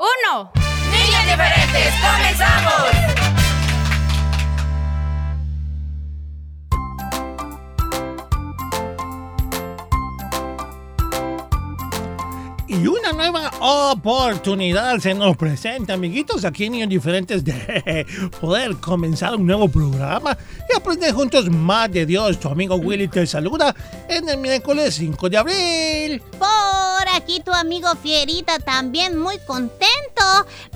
uno. niños diferentes, comenzamos. Nueva oportunidad se nos presenta, amiguitos, aquí en Niños Diferentes, de poder comenzar un nuevo programa y aprender juntos más de Dios. Tu amigo Willy te saluda en el miércoles 5 de abril. Por aquí tu amigo Fierita también muy contento.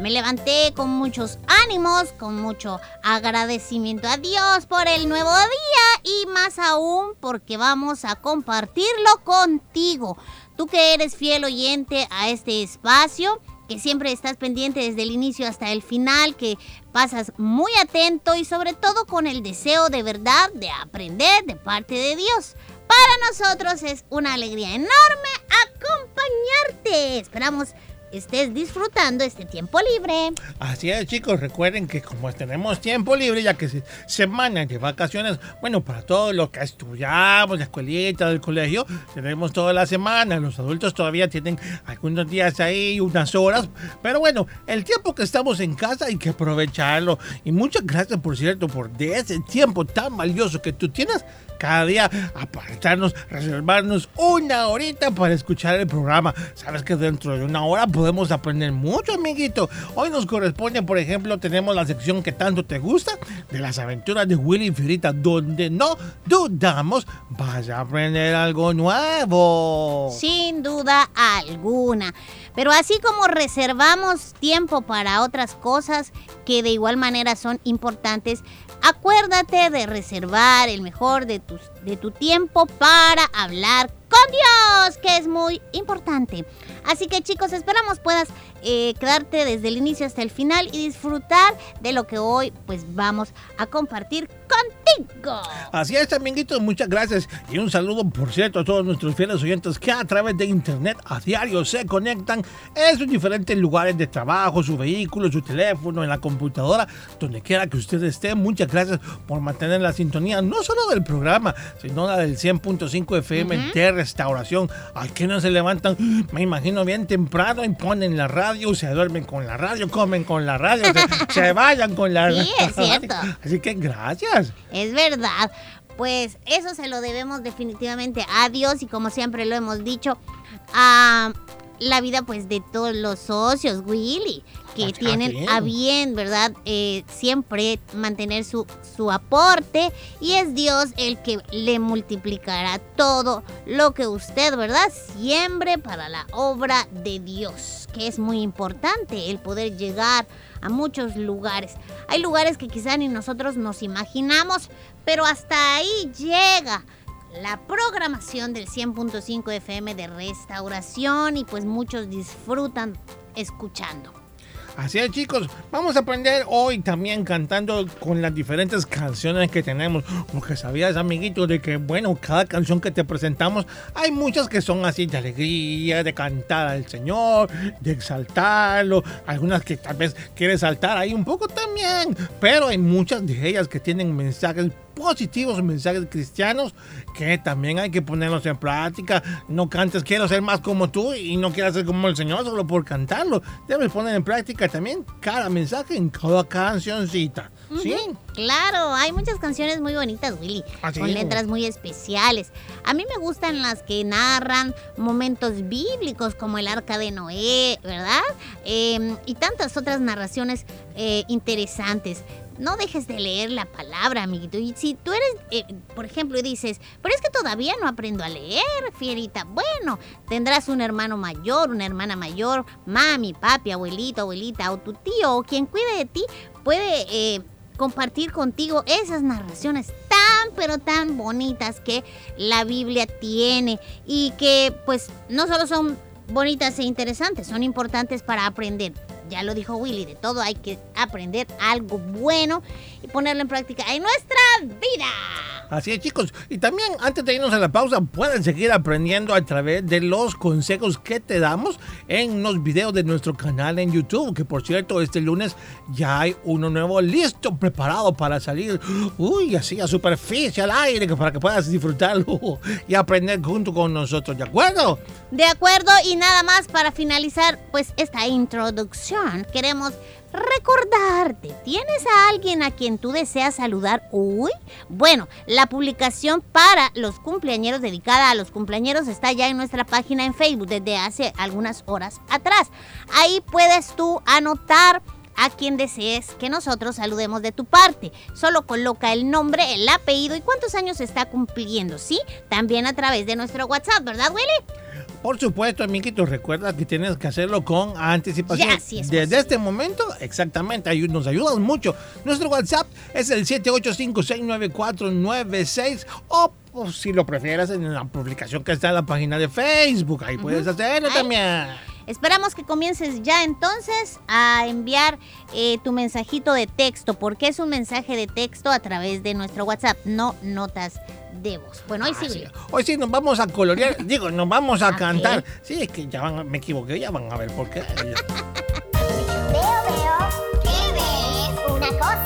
Me levanté con muchos ánimos, con mucho agradecimiento a Dios por el nuevo día y más aún porque vamos a compartirlo contigo. Tú que eres fiel oyente a este espacio, que siempre estás pendiente desde el inicio hasta el final, que pasas muy atento y sobre todo con el deseo de verdad de aprender de parte de Dios. Para nosotros es una alegría enorme acompañarte. Esperamos estés disfrutando este tiempo libre. Así es, chicos, recuerden que como tenemos tiempo libre, ya que es semana de vacaciones, bueno, para todos los que estudiamos, la escuelita, del colegio, tenemos toda la semana. Los adultos todavía tienen algunos días ahí, unas horas, pero bueno, el tiempo que estamos en casa hay que aprovecharlo. Y muchas gracias, por cierto, por ese tiempo tan valioso que tú tienes cada día apartarnos, reservarnos una horita para escuchar el programa. Sabes que dentro de una hora podemos aprender mucho, amiguito. Hoy nos corresponde, por ejemplo, tenemos la sección que tanto te gusta de las aventuras de Willy Fierita, donde no dudamos vas a aprender algo nuevo. Sin duda alguna. Pero así como reservamos tiempo para otras cosas que de igual manera son importantes, acuérdate de reservar el mejor de, tus, de tu tiempo para hablar con Dios, que es muy importante. Así que chicos, esperamos puedas eh, quedarte desde el inicio hasta el final y disfrutar de lo que hoy pues vamos a compartir contigo. Así es, amiguitos, muchas gracias. Y un saludo, por cierto, a todos nuestros fieles oyentes que a través de internet a diario se conectan en sus diferentes lugares de trabajo, su vehículo, su teléfono, en la computadora, donde quiera que usted esté. Muchas gracias por mantener la sintonía, no solo del programa, sino la del 100.5 FM de restauración. Aquí no se levantan, me imagino bien temprano y ponen la radio, se duermen con la radio, comen con la radio, se, se vayan con la Sí, es cierto. Así que gracias. Es verdad. Pues eso se lo debemos definitivamente a Dios y como siempre lo hemos dicho, a la vida pues de todos los socios, Willy, que Ah, tienen bien. a bien, ¿verdad? Eh, siempre mantener su, su aporte y es Dios el que le multiplicará todo lo que usted, ¿verdad? Siembre para la obra de Dios, que es muy importante el poder llegar a muchos lugares. Hay lugares que quizá ni nosotros nos imaginamos, pero hasta ahí llega la programación del 100.5 FM de restauración y pues muchos disfrutan escuchando. Así es, chicos. Vamos a aprender hoy también cantando con las diferentes canciones que tenemos. Porque sabías, amiguito, de que, bueno, cada canción que te presentamos, hay muchas que son así de alegría, de cantar al Señor, de exaltarlo. Algunas que tal vez quieres saltar ahí un poco también. Pero hay muchas de ellas que tienen mensajes positivos, mensajes cristianos que también hay que ponerlos en práctica. No cantes, quiero ser más como tú y no quieras ser como el Señor solo por cantarlo. Debes poner en práctica también cada mensaje en cada cancioncita. ¿Sí? Claro, hay muchas canciones muy bonitas, Willy, Así con es. letras muy especiales. A mí me gustan las que narran momentos bíblicos como el arca de Noé, ¿verdad? Eh, y tantas otras narraciones eh, interesantes. No dejes de leer la palabra, amiguito. Y si tú eres, eh, por ejemplo, dices, pero es que todavía no aprendo a leer, fierita. Bueno, tendrás un hermano mayor, una hermana mayor, mami, papi, abuelito, abuelita, o tu tío, o quien cuide de ti, puede eh, compartir contigo esas narraciones tan, pero tan bonitas que la Biblia tiene y que pues no solo son bonitas e interesantes, son importantes para aprender. Ya lo dijo Willy, de todo hay que aprender algo bueno y ponerlo en práctica en nuestra vida. Así es, chicos. Y también, antes de irnos a la pausa, pueden seguir aprendiendo a través de los consejos que te damos en los videos de nuestro canal en YouTube. Que por cierto, este lunes ya hay uno nuevo listo, preparado para salir, uy, así a superficie, al aire, para que puedas disfrutarlo y aprender junto con nosotros. ¿De acuerdo? De acuerdo, y nada más para finalizar pues esta introducción, queremos recordarte, ¿tienes a alguien a quien tú deseas saludar hoy? Bueno, la publicación para los cumpleañeros dedicada a los cumpleañeros está ya en nuestra página en Facebook desde hace algunas horas atrás. Ahí puedes tú anotar a quien desees que nosotros saludemos de tu parte. Solo coloca el nombre, el apellido y cuántos años está cumpliendo, ¿sí? También a través de nuestro WhatsApp, ¿verdad, Willy? Por supuesto, amiguitos, recuerda que tienes que hacerlo con anticipación. Ya, sí es Desde posible. este momento, exactamente, ahí nos ayudan mucho. Nuestro WhatsApp es el 785-694-96 o pues, si lo prefieres en la publicación que está en la página de Facebook. Ahí puedes hacerlo también. Esperamos que comiences ya entonces a enviar eh, tu mensajito de texto, porque es un mensaje de texto a través de nuestro WhatsApp, no notas Bueno, hoy sí, Willy. es. Hoy sí nos vamos a colorear, digo, nos vamos a cantar. Sí, es que ya van, me equivoqué, ya van a ver por qué. Veo, veo. ¿Qué ves? Una cosa.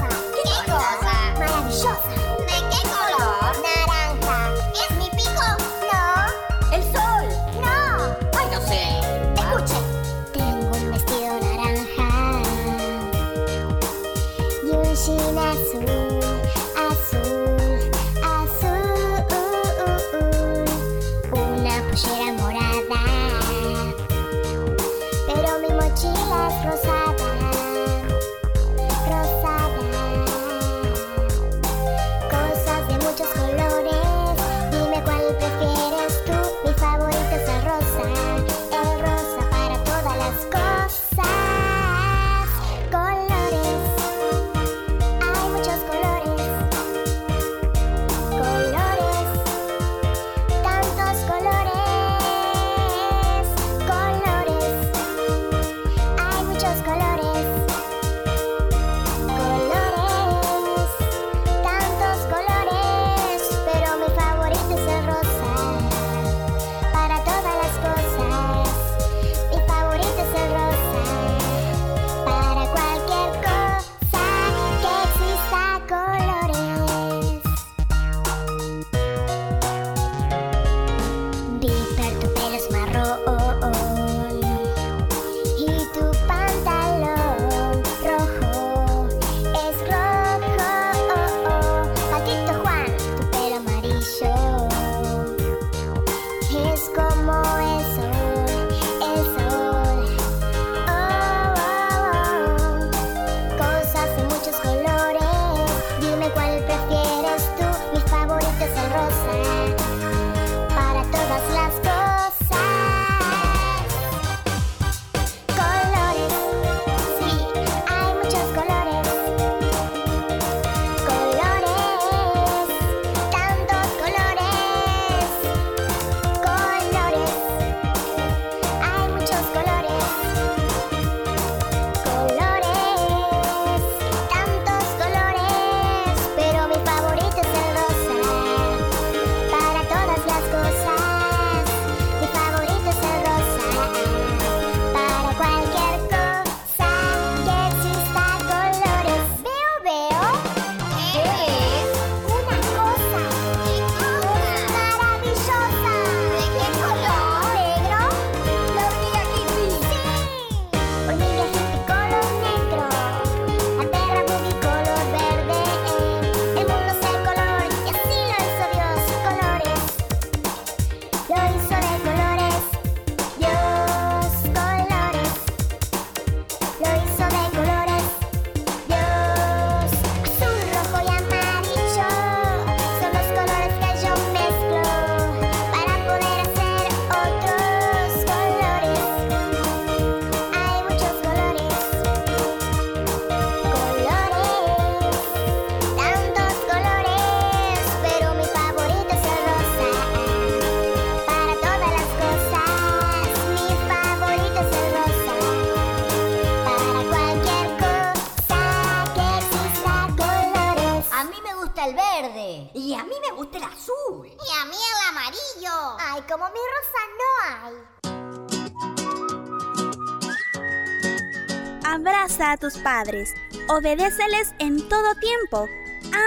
Abraza a tus padres, obedéceles en todo tiempo,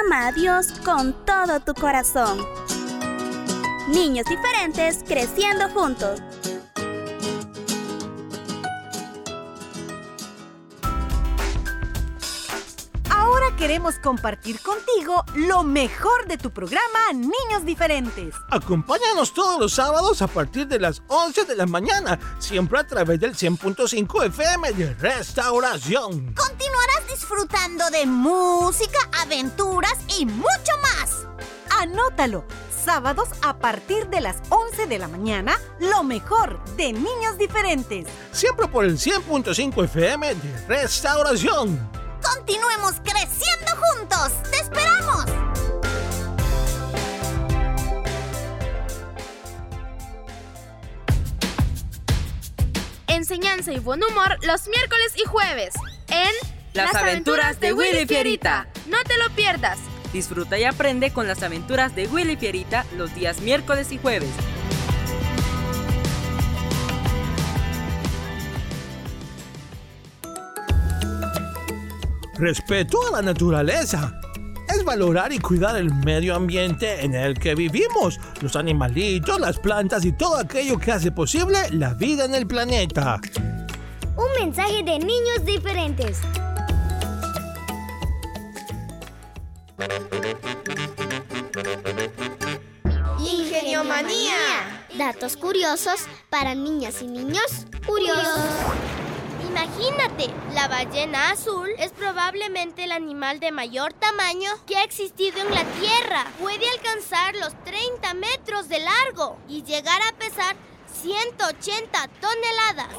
ama a Dios con todo tu corazón. Niños diferentes creciendo juntos. Queremos compartir contigo lo mejor de tu programa Niños Diferentes. Acompáñanos todos los sábados a partir de las 11 de la mañana, siempre a través del 100.5 FM de Restauración. Continuarás disfrutando de música, aventuras y mucho más. Anótalo. Sábados a partir de las 11 de la mañana, lo mejor de Niños Diferentes. Siempre por el 100.5 FM de Restauración. Continuemos creciendo juntos. ¡Te esperamos! Enseñanza y buen humor los miércoles y jueves en Las aventuras de Willy Fierita. No te lo pierdas. Disfruta y aprende con las aventuras de Willy Fierita los días miércoles y jueves. Respeto a la naturaleza. Es valorar y cuidar el medio ambiente en el que vivimos, los animalitos, las plantas y todo aquello que hace posible la vida en el planeta. Un mensaje de niños diferentes. Ingeniomanía. Datos curiosos para niñas y niños curiosos. Imagínate, la ballena azul es probablemente el animal de mayor tamaño que ha existido en la Tierra. Puede alcanzar los 30 metros de largo y llegar a pesar 180 toneladas.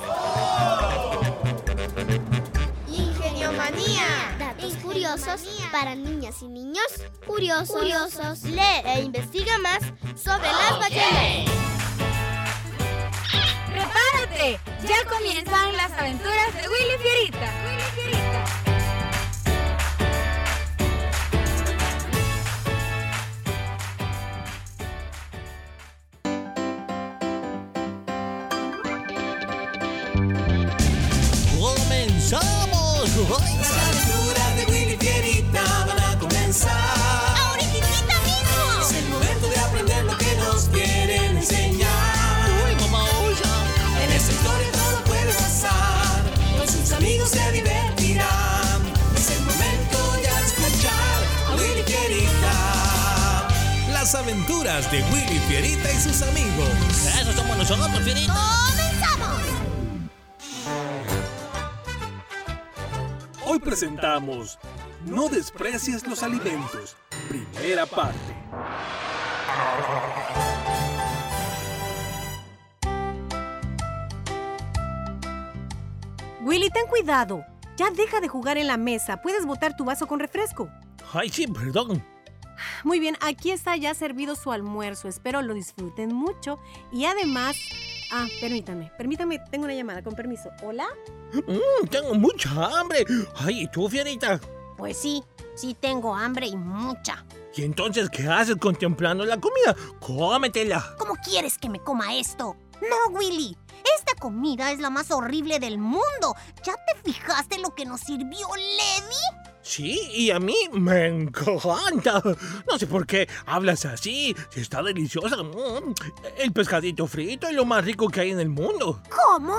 Ingeniomanía. Datos curiosos para niñas y niños curiosos. curiosos. Lee e investiga más sobre las ballenas. ¡Prepárate! Ya comienzan las aventuras de Willy Fierita. Las aventuras de Willy Fierita y sus amigos. Eso somos nosotros, Fierita. ¡Comenzamos! Hoy presentamos No desprecies los alimentos. Primera parte. Willy, ten cuidado. Ya deja de jugar en la mesa. Puedes botar tu vaso con refresco. Ay, sí, perdón. Muy bien, aquí está ya servido su almuerzo. Espero lo disfruten mucho. Y además... Ah, permítame, permítame, tengo una llamada, con permiso. ¿Hola? Mm, tengo mucha hambre. Ay, ¿y tú, Fierita? Pues sí, sí tengo hambre y mucha. ¿Y entonces qué haces contemplando la comida? Cómetela. ¿Cómo quieres que me coma esto? No, Willy. Esta comida es la más horrible del mundo. ¿Ya te fijaste lo que nos sirvió Levi? Sí, y a mí me encanta. No sé por qué hablas así. Está deliciosa. Mm, El pescadito frito es lo más rico que hay en el mundo. ¿Cómo?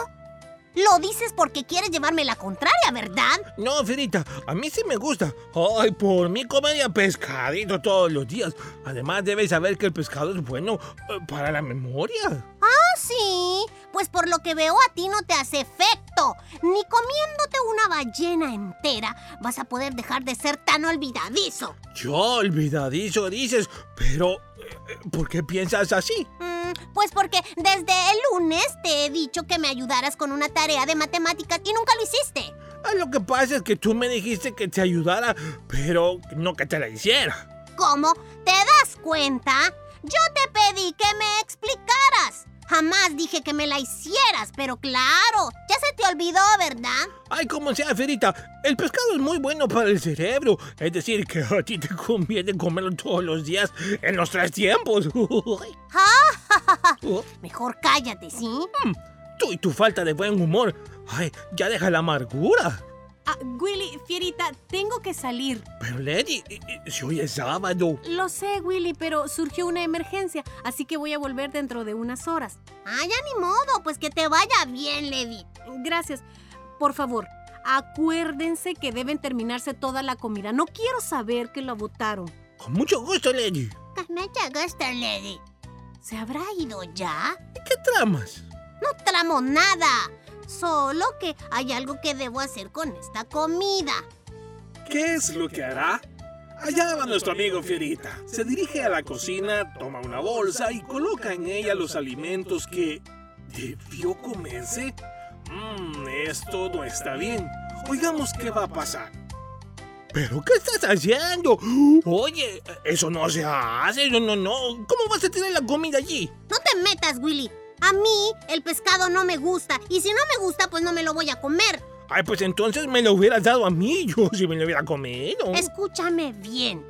Lo dices porque quieres llevarme la contraria, ¿verdad? No, Fierita, a mí sí me gusta. Ay, por mí comería pescadito todos los días. Además, debes saber que el pescado es bueno eh, para la memoria. Ah, sí. Pues por lo que veo a ti no te hace efecto. Ni comiéndote una ballena entera vas a poder dejar de ser tan olvidadizo. Yo olvidadizo dices, pero eh, ¿por qué piensas así? Mm, pues porque desde el lunes te he dicho que me ayudaras con una tarea de matemáticas y nunca lo hiciste. Ah, Lo que pasa es que tú me dijiste que te ayudara, pero no que te la hiciera. ¿Cómo? ¿Te das cuenta? Yo te pedí que me explicaras. Jamás dije que me la hicieras, pero claro, ya se te olvidó, ¿verdad? Ay, como sea, Ferita, el pescado es muy bueno para el cerebro. Es decir, que a ti te conviene comerlo todos los días en los tres tiempos. Ah, Oh, Mejor cállate, ¿sí? Tú y tu falta de buen humor. Ay, ya deja la amargura. Ah, Willy, Fierita, tengo que salir. Pero Lady, si hoy es sábado. Lo sé, Willy, pero surgió una emergencia, así que voy a volver dentro de unas horas. Ah, ya ni modo, pues que te vaya bien, Lady. Gracias. Por favor, acuérdense que deben terminarse toda la comida. No quiero saber que la botaron. Con mucho gusto, Lady. Con mucho gusto, Lady. ¿Se habrá ido ya? ¿Qué tramas? No tramo nada. Solo que hay algo que debo hacer con esta comida. ¿Qué es lo que hará? Allá va nuestro amigo Fierita. Se dirige a la cocina, toma una bolsa y coloca en ella los alimentos que debió comerse. Mmm, esto no está bien. Oigamos qué va a pasar. ¿Pero qué estás haciendo? Oye, eso no se hace. No, no, no. ¿Cómo vas a tener la comida allí? No te metas, Willy. A mí el pescado no me gusta. Y si no me gusta, pues no me lo voy a comer. Ay, pues entonces me lo hubieras dado a mí, yo si me lo hubiera comido. Escúchame bien.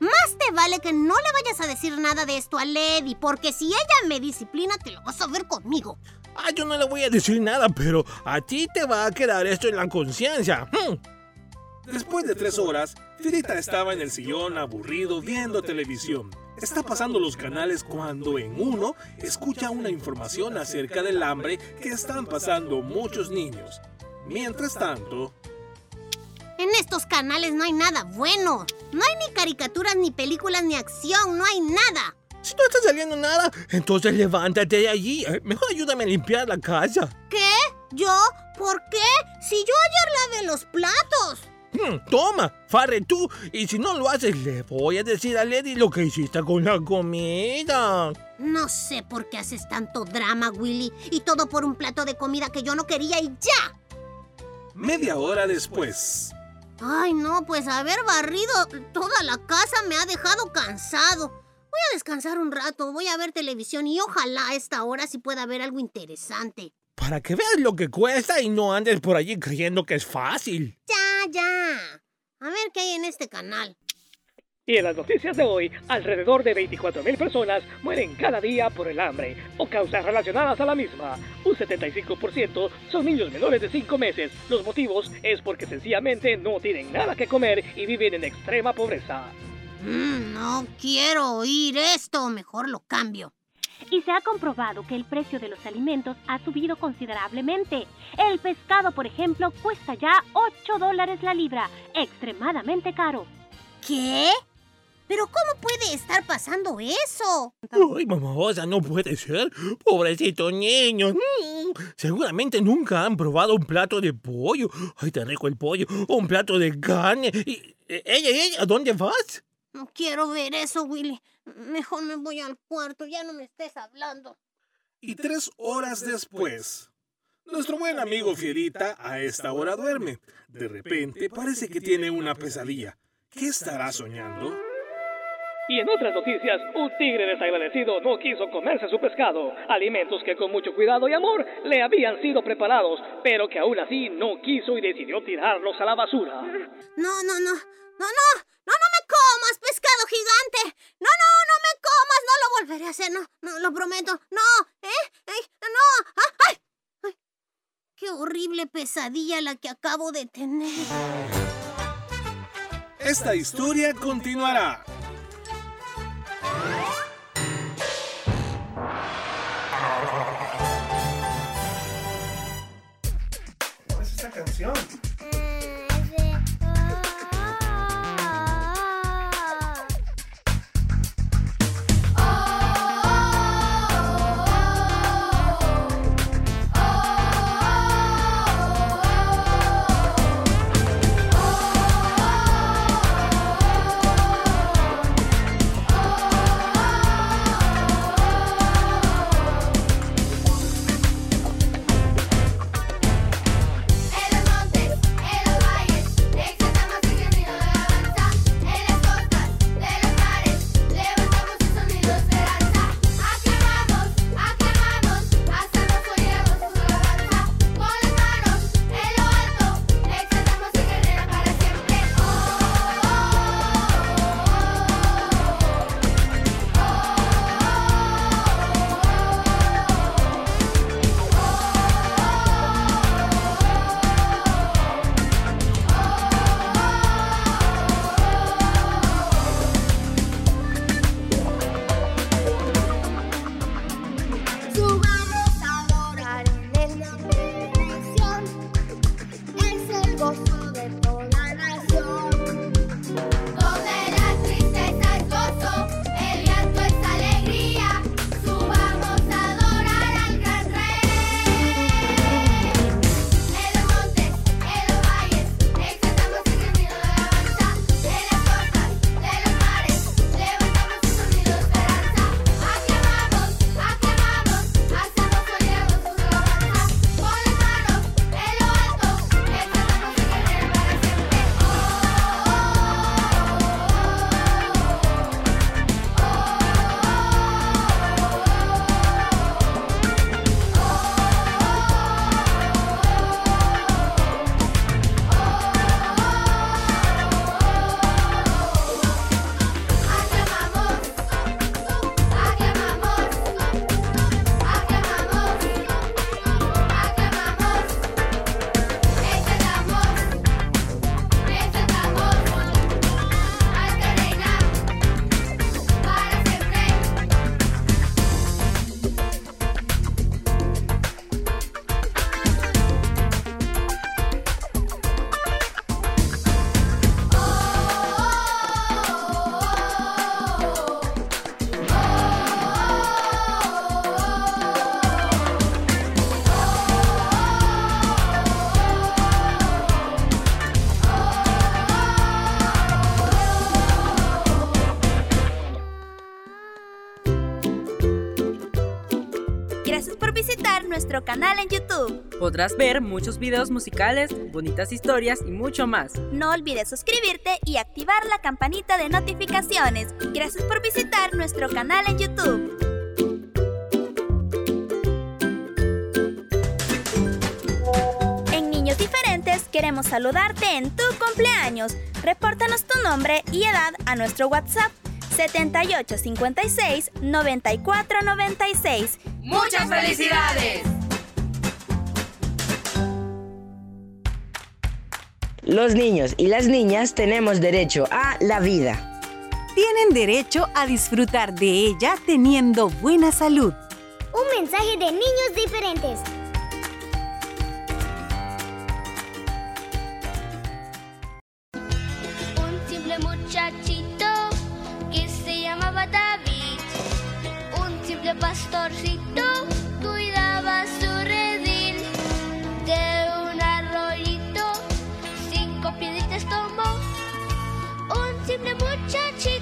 Más te vale que no le vayas a decir nada de esto a Lady, porque si ella me disciplina, te lo vas a ver conmigo. Ah, yo no le voy a decir nada, pero a ti te va a quedar esto en la conciencia. Hmm. Después de tres horas, Fierita estaba en el sillón aburrido viendo televisión. Está pasando los canales cuando en uno escucha una información acerca del hambre que están pasando muchos niños. Mientras tanto, En estos canales no hay nada bueno. No hay ni caricaturas, ni películas, ni acción. No hay nada. Si no está saliendo nada, entonces levántate de allí. Eh, Mejor ayúdame a limpiar la casa. ¿Qué? ¿Yo? ¿Por qué? Si yo ayer lavé los platos. Hmm, toma, farre tú. Y si no lo haces, le voy a decir a Lady lo que hiciste con la comida. No sé por qué haces tanto drama, Willy. Y todo por un plato de comida que yo no quería y ya. media hora después. Ay, no, pues haber barrido toda la casa me ha dejado cansado. Voy a descansar un rato, voy a ver televisión y ojalá a esta hora sí pueda ver algo interesante. Para que veas lo que cuesta y no andes por allí creyendo que es fácil. Ya, ya. A ver qué hay en este canal. Y en las noticias de hoy, alrededor de 24.000 personas mueren cada día por el hambre o causas relacionadas a la misma. Un 75% son niños menores de 5 meses. Los motivos es porque sencillamente no tienen nada que comer y viven en extrema pobreza. Mm, no quiero oír esto, mejor lo cambio. Y se ha comprobado que el precio de los alimentos ha subido considerablemente. El pescado, por ejemplo, cuesta ya 8 dólares la libra, extremadamente caro. ¿Qué? ¿Pero cómo puede estar pasando eso? Ay, mamosa, no puede ser. Pobrecito niño. Mm, Seguramente nunca han probado un plato de pollo. Ay, tan rico el pollo. O un plato de carne. Y, eh, ella, ella, ¿a dónde vas? No quiero ver eso, Willy. Mejor me voy al cuarto, ya no me estés hablando. Y tres horas después, nuestro buen amigo Fierita a esta hora duerme. De repente parece que tiene una pesadilla. ¿Qué estará soñando? Y en otras noticias, un tigre desagradecido no quiso comerse su pescado, alimentos que con mucho cuidado y amor le habían sido preparados, pero que aún así no quiso y decidió tirarlos a la basura. No, no, no. No, no. No, no me comas, pescado gigante. No, no, no me comas. No lo volveré a hacer. No, no, lo prometo. No. ¿Eh? ¿Eh? No. Ah, ¡Ay! ¡Ay! Qué horrible pesadilla la que acabo de tener. Esta historia continuará. canal en YouTube. Podrás ver muchos videos musicales, bonitas historias y mucho más. No olvides suscribirte y activar la campanita de notificaciones. Gracias por visitar nuestro canal en YouTube. en niños diferentes queremos saludarte en tu cumpleaños. Repórtanos tu nombre y edad a nuestro WhatsApp 7856 9496. ¡Muchas felicidades! Los niños y las niñas tenemos derecho a la vida. Tienen derecho a disfrutar de ella teniendo buena salud. Un mensaje de niños diferentes. Un simple muchachito que se llamaba David. Un simple pastorcito. estómago, un simple muchachito.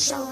show.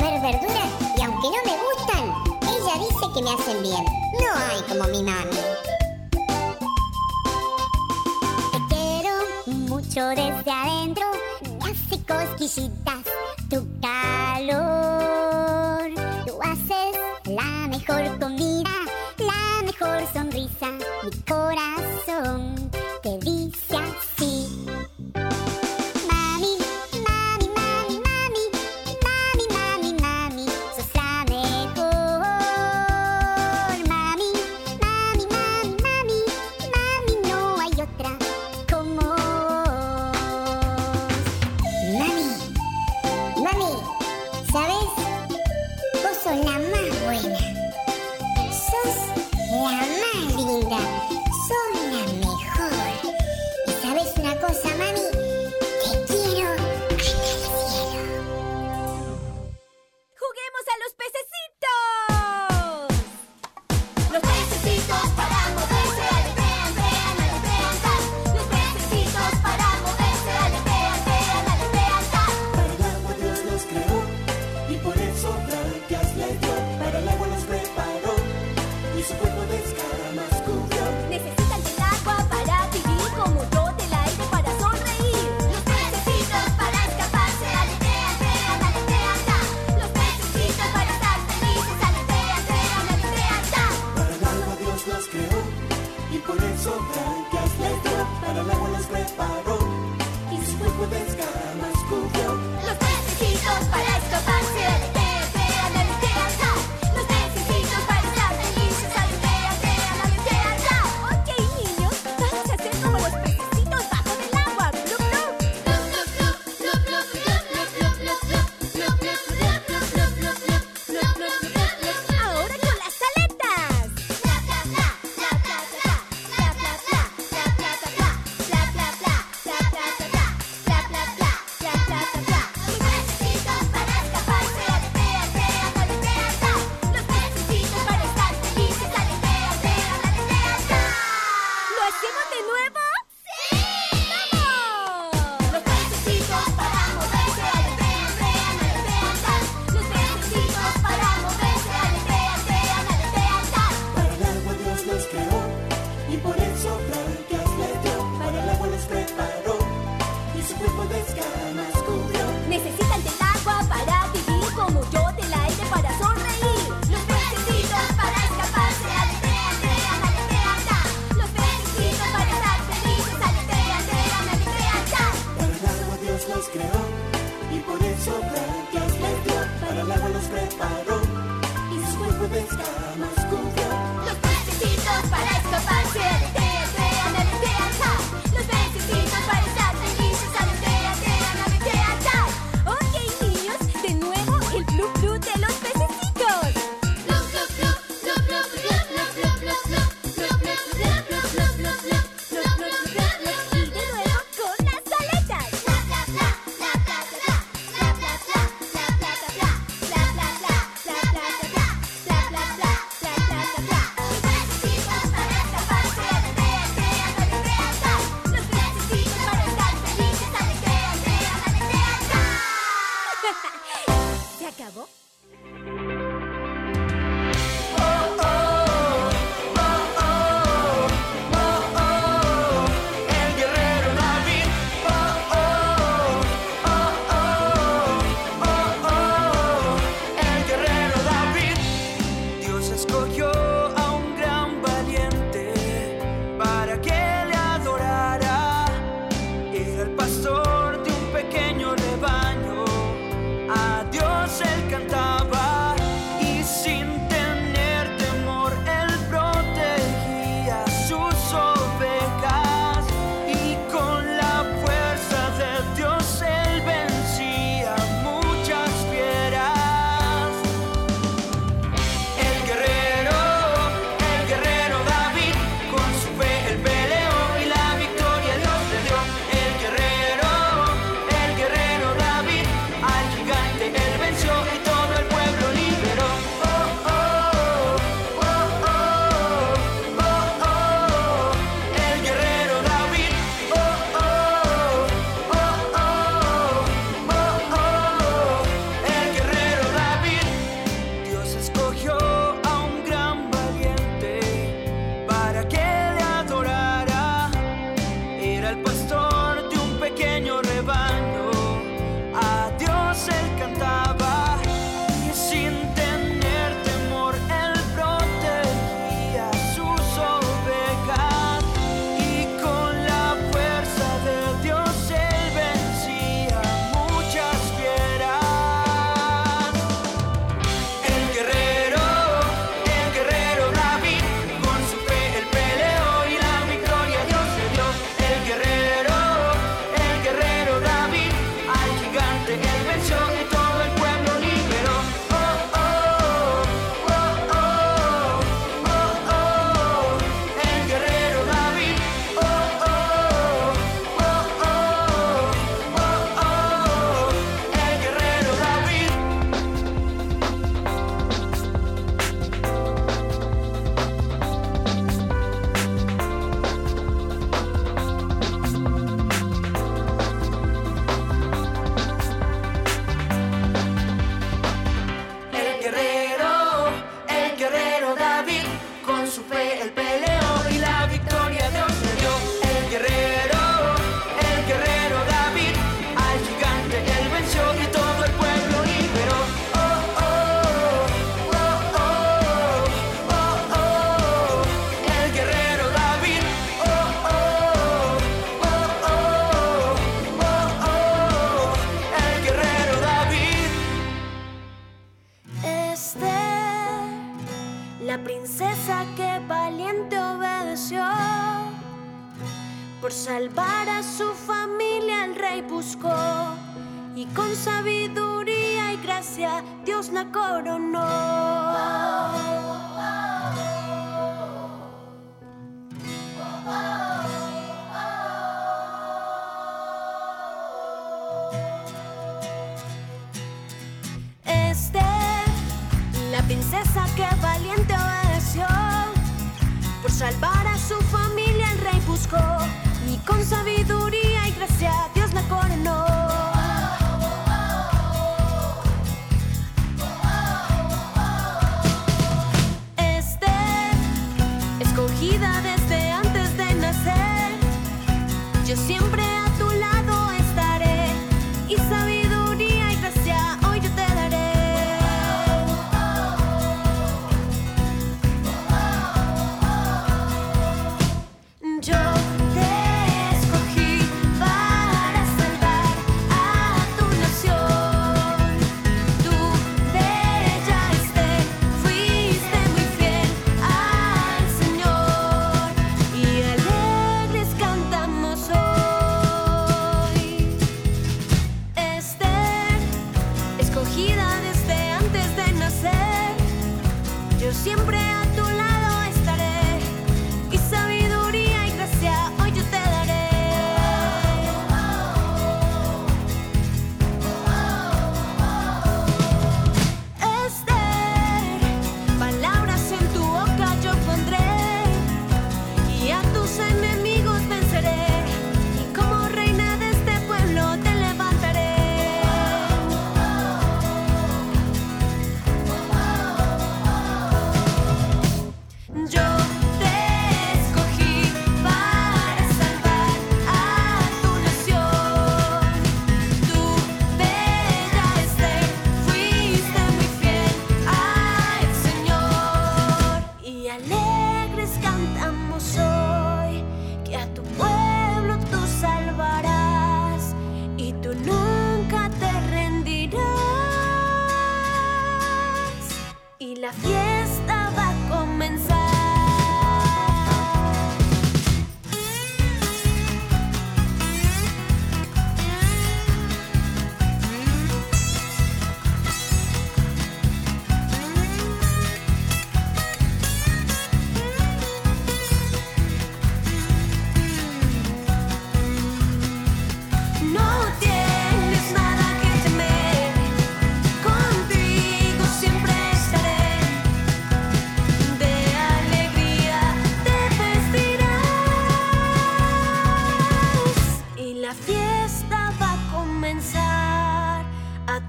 comer verduras y aunque no me gustan, ella dice que me hacen bien. No hay como mi mami. Te quiero mucho desde adentro, me hace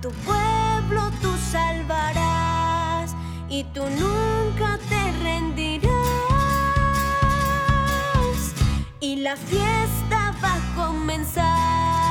tu pueblo tú salvarás y tú nunca te rendirás. Y la fiesta va a comenzar.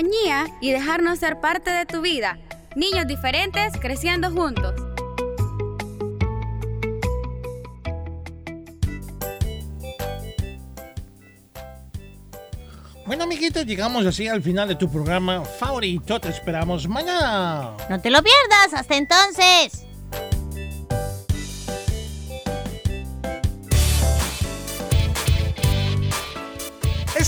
Compañía y dejarnos ser parte de tu vida. Niños diferentes creciendo juntos. Bueno, amiguitos, llegamos así al final de tu programa favorito. Te esperamos mañana. No te lo pierdas. Hasta entonces.